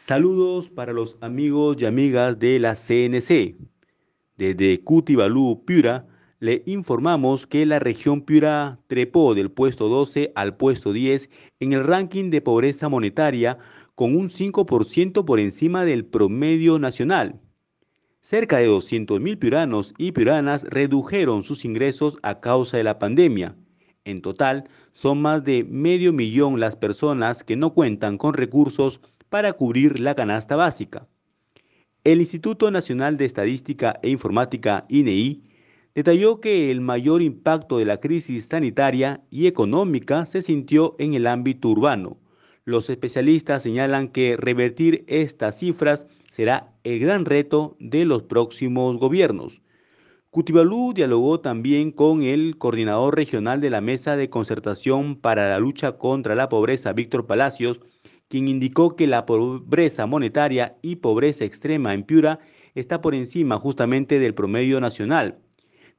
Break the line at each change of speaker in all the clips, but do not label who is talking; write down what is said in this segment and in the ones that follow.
Saludos para los amigos y amigas de la CNC. Desde Cutibalú, Piura, le informamos que la región Piura trepó del puesto 12 al puesto 10 en el ranking de pobreza monetaria con un 5% por encima del promedio nacional. Cerca de 200.000 piuranos y piuranas redujeron sus ingresos a causa de la pandemia. En total, son más de medio millón las personas que no cuentan con recursos para cubrir la canasta básica. El Instituto Nacional de Estadística e Informática, INEI, e detalló que el mayor impacto de la crisis sanitaria y económica se sintió en el ámbito urbano. Los especialistas señalan que revertir estas cifras será el gran reto de los próximos gobiernos. Cutibalú dialogó también con el coordinador regional de la Mesa de Concertación para la Lucha contra la Pobreza, Víctor Palacios, quien indicó que la pobreza monetaria y pobreza extrema en Piura está por encima justamente del promedio nacional.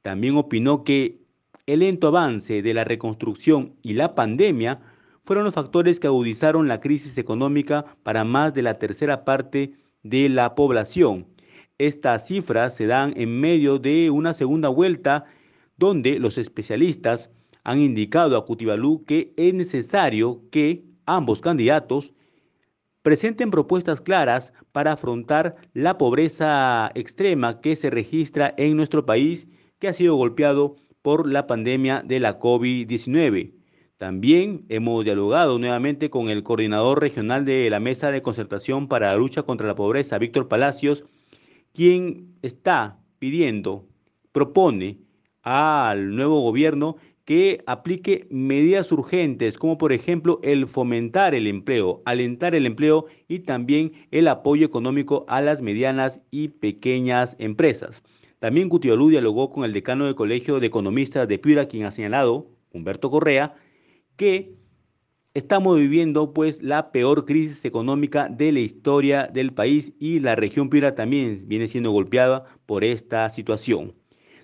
También opinó que el lento avance de la reconstrucción y la pandemia fueron los factores que agudizaron la crisis económica para más de la tercera parte de la población. Estas cifras se dan en medio de una segunda vuelta donde los especialistas han indicado a Cutibalú que es necesario que ambos candidatos presenten propuestas claras para afrontar la pobreza extrema que se registra en nuestro país, que ha sido golpeado por la pandemia de la COVID-19. También hemos dialogado nuevamente con el coordinador regional de la Mesa de Concertación para la Lucha contra la Pobreza, Víctor Palacios, quien está pidiendo, propone al nuevo gobierno que aplique medidas urgentes, como por ejemplo el fomentar el empleo, alentar el empleo y también el apoyo económico a las medianas y pequeñas empresas. También Cutiolú dialogó con el decano del Colegio de Economistas de Piura, quien ha señalado, Humberto Correa, que estamos viviendo pues la peor crisis económica de la historia del país y la región Piura también viene siendo golpeada por esta situación.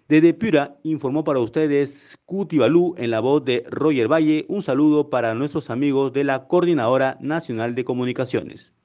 Desde Piura informó para ustedes Cuti Balú en la voz de Roger Valle. Un saludo para nuestros amigos de la Coordinadora Nacional de Comunicaciones.